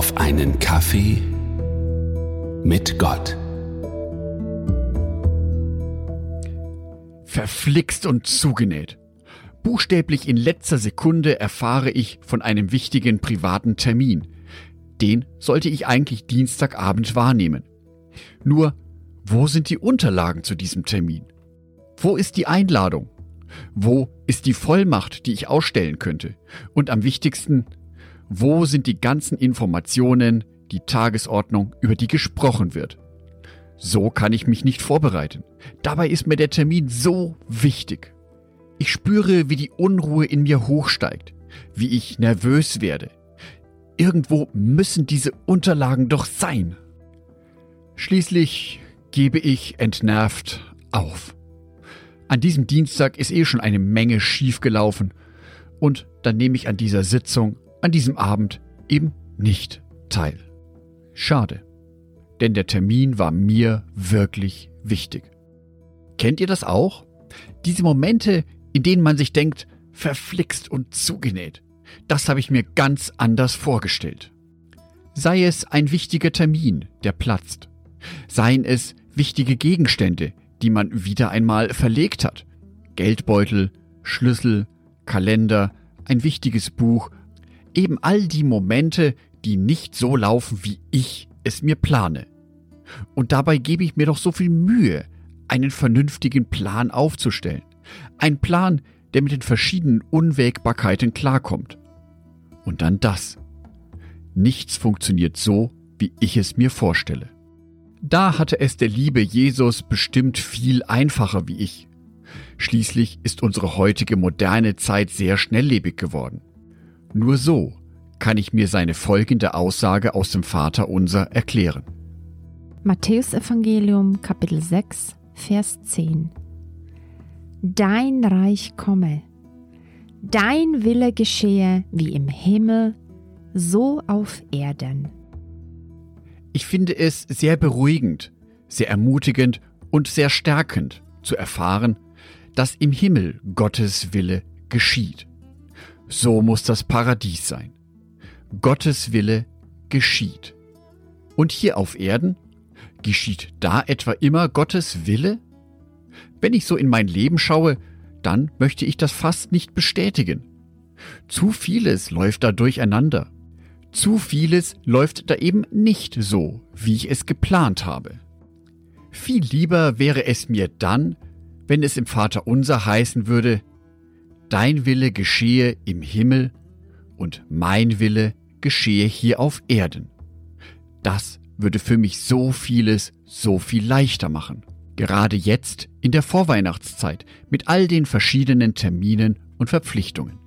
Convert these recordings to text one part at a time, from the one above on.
auf einen Kaffee mit Gott. Verflixt und zugenäht. Buchstäblich in letzter Sekunde erfahre ich von einem wichtigen privaten Termin. Den sollte ich eigentlich Dienstagabend wahrnehmen. Nur, wo sind die Unterlagen zu diesem Termin? Wo ist die Einladung? Wo ist die Vollmacht, die ich ausstellen könnte? Und am wichtigsten, wo sind die ganzen Informationen, die Tagesordnung, über die gesprochen wird? So kann ich mich nicht vorbereiten. Dabei ist mir der Termin so wichtig. Ich spüre, wie die Unruhe in mir hochsteigt, wie ich nervös werde. Irgendwo müssen diese Unterlagen doch sein. Schließlich gebe ich entnervt auf. An diesem Dienstag ist eh schon eine Menge schiefgelaufen und dann nehme ich an dieser Sitzung, an diesem Abend eben nicht teil. Schade, denn der Termin war mir wirklich wichtig. Kennt ihr das auch? Diese Momente, in denen man sich denkt, verflixt und zugenäht. Das habe ich mir ganz anders vorgestellt. Sei es ein wichtiger Termin, der platzt. Seien es wichtige Gegenstände, die man wieder einmal verlegt hat. Geldbeutel, Schlüssel, Kalender, ein wichtiges Buch, eben all die Momente, die nicht so laufen, wie ich es mir plane. Und dabei gebe ich mir doch so viel Mühe, einen vernünftigen Plan aufzustellen. Ein Plan, der mit den verschiedenen Unwägbarkeiten klarkommt. Und dann das. Nichts funktioniert so, wie ich es mir vorstelle. Da hatte es der liebe Jesus bestimmt viel einfacher wie ich. Schließlich ist unsere heutige moderne Zeit sehr schnelllebig geworden. Nur so kann ich mir seine folgende Aussage aus dem Vater unser erklären. Matthäus Evangelium Kapitel 6 Vers 10 Dein Reich komme, dein Wille geschehe wie im Himmel, so auf Erden. Ich finde es sehr beruhigend, sehr ermutigend und sehr stärkend zu erfahren, dass im Himmel Gottes Wille geschieht. So muss das Paradies sein. Gottes Wille geschieht. Und hier auf Erden? Geschieht da etwa immer Gottes Wille? Wenn ich so in mein Leben schaue, dann möchte ich das fast nicht bestätigen. Zu vieles läuft da durcheinander. Zu vieles läuft da eben nicht so, wie ich es geplant habe. Viel lieber wäre es mir dann, wenn es im Vater unser heißen würde, Dein Wille geschehe im Himmel und mein Wille geschehe hier auf Erden. Das würde für mich so vieles so viel leichter machen. Gerade jetzt in der Vorweihnachtszeit mit all den verschiedenen Terminen und Verpflichtungen.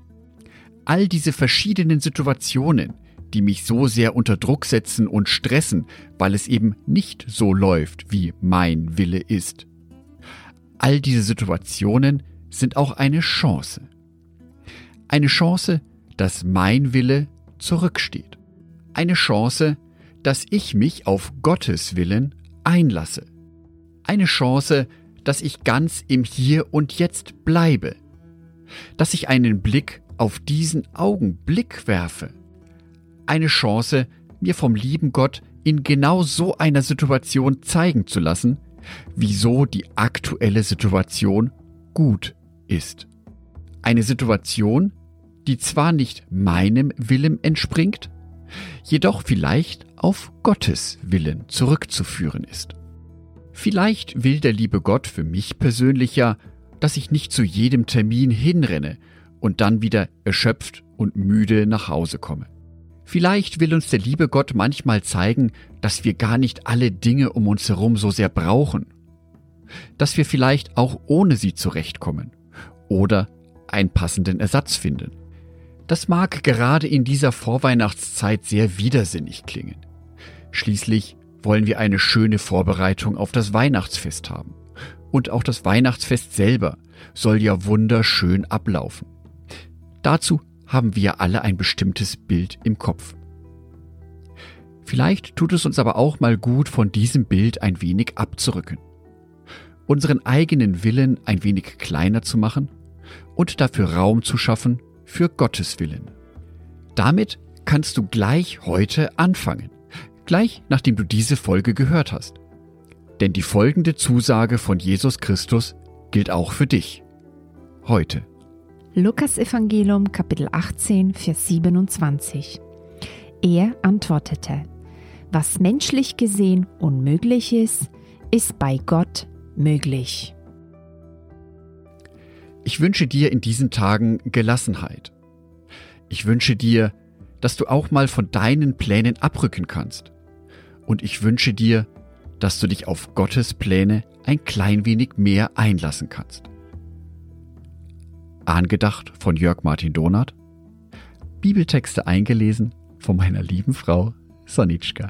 All diese verschiedenen Situationen, die mich so sehr unter Druck setzen und stressen, weil es eben nicht so läuft, wie mein Wille ist. All diese Situationen sind auch eine Chance. Eine Chance, dass mein Wille zurücksteht. Eine Chance, dass ich mich auf Gottes Willen einlasse. Eine Chance, dass ich ganz im Hier und Jetzt bleibe. Dass ich einen Blick auf diesen Augenblick werfe eine Chance, mir vom lieben Gott in genau so einer Situation zeigen zu lassen, wieso die aktuelle Situation gut ist. Eine Situation, die zwar nicht meinem Willen entspringt, jedoch vielleicht auf Gottes Willen zurückzuführen ist. Vielleicht will der liebe Gott für mich persönlich ja, dass ich nicht zu jedem Termin hinrenne und dann wieder erschöpft und müde nach Hause komme. Vielleicht will uns der liebe Gott manchmal zeigen, dass wir gar nicht alle Dinge um uns herum so sehr brauchen. Dass wir vielleicht auch ohne sie zurechtkommen oder einen passenden Ersatz finden. Das mag gerade in dieser Vorweihnachtszeit sehr widersinnig klingen. Schließlich wollen wir eine schöne Vorbereitung auf das Weihnachtsfest haben. Und auch das Weihnachtsfest selber soll ja wunderschön ablaufen. Dazu haben wir alle ein bestimmtes Bild im Kopf. Vielleicht tut es uns aber auch mal gut, von diesem Bild ein wenig abzurücken, unseren eigenen Willen ein wenig kleiner zu machen und dafür Raum zu schaffen für Gottes Willen. Damit kannst du gleich heute anfangen. Gleich nachdem du diese Folge gehört hast. Denn die folgende Zusage von Jesus Christus gilt auch für dich. Heute. Lukas Evangelium Kapitel 18, Vers 27. Er antwortete, was menschlich gesehen unmöglich ist, ist bei Gott möglich. Ich wünsche dir in diesen Tagen Gelassenheit. Ich wünsche dir, dass du auch mal von deinen Plänen abrücken kannst. Und ich wünsche dir, dass du dich auf Gottes Pläne ein klein wenig mehr einlassen kannst. Angedacht von Jörg Martin Donath. Bibeltexte eingelesen von meiner lieben Frau Sonitschka.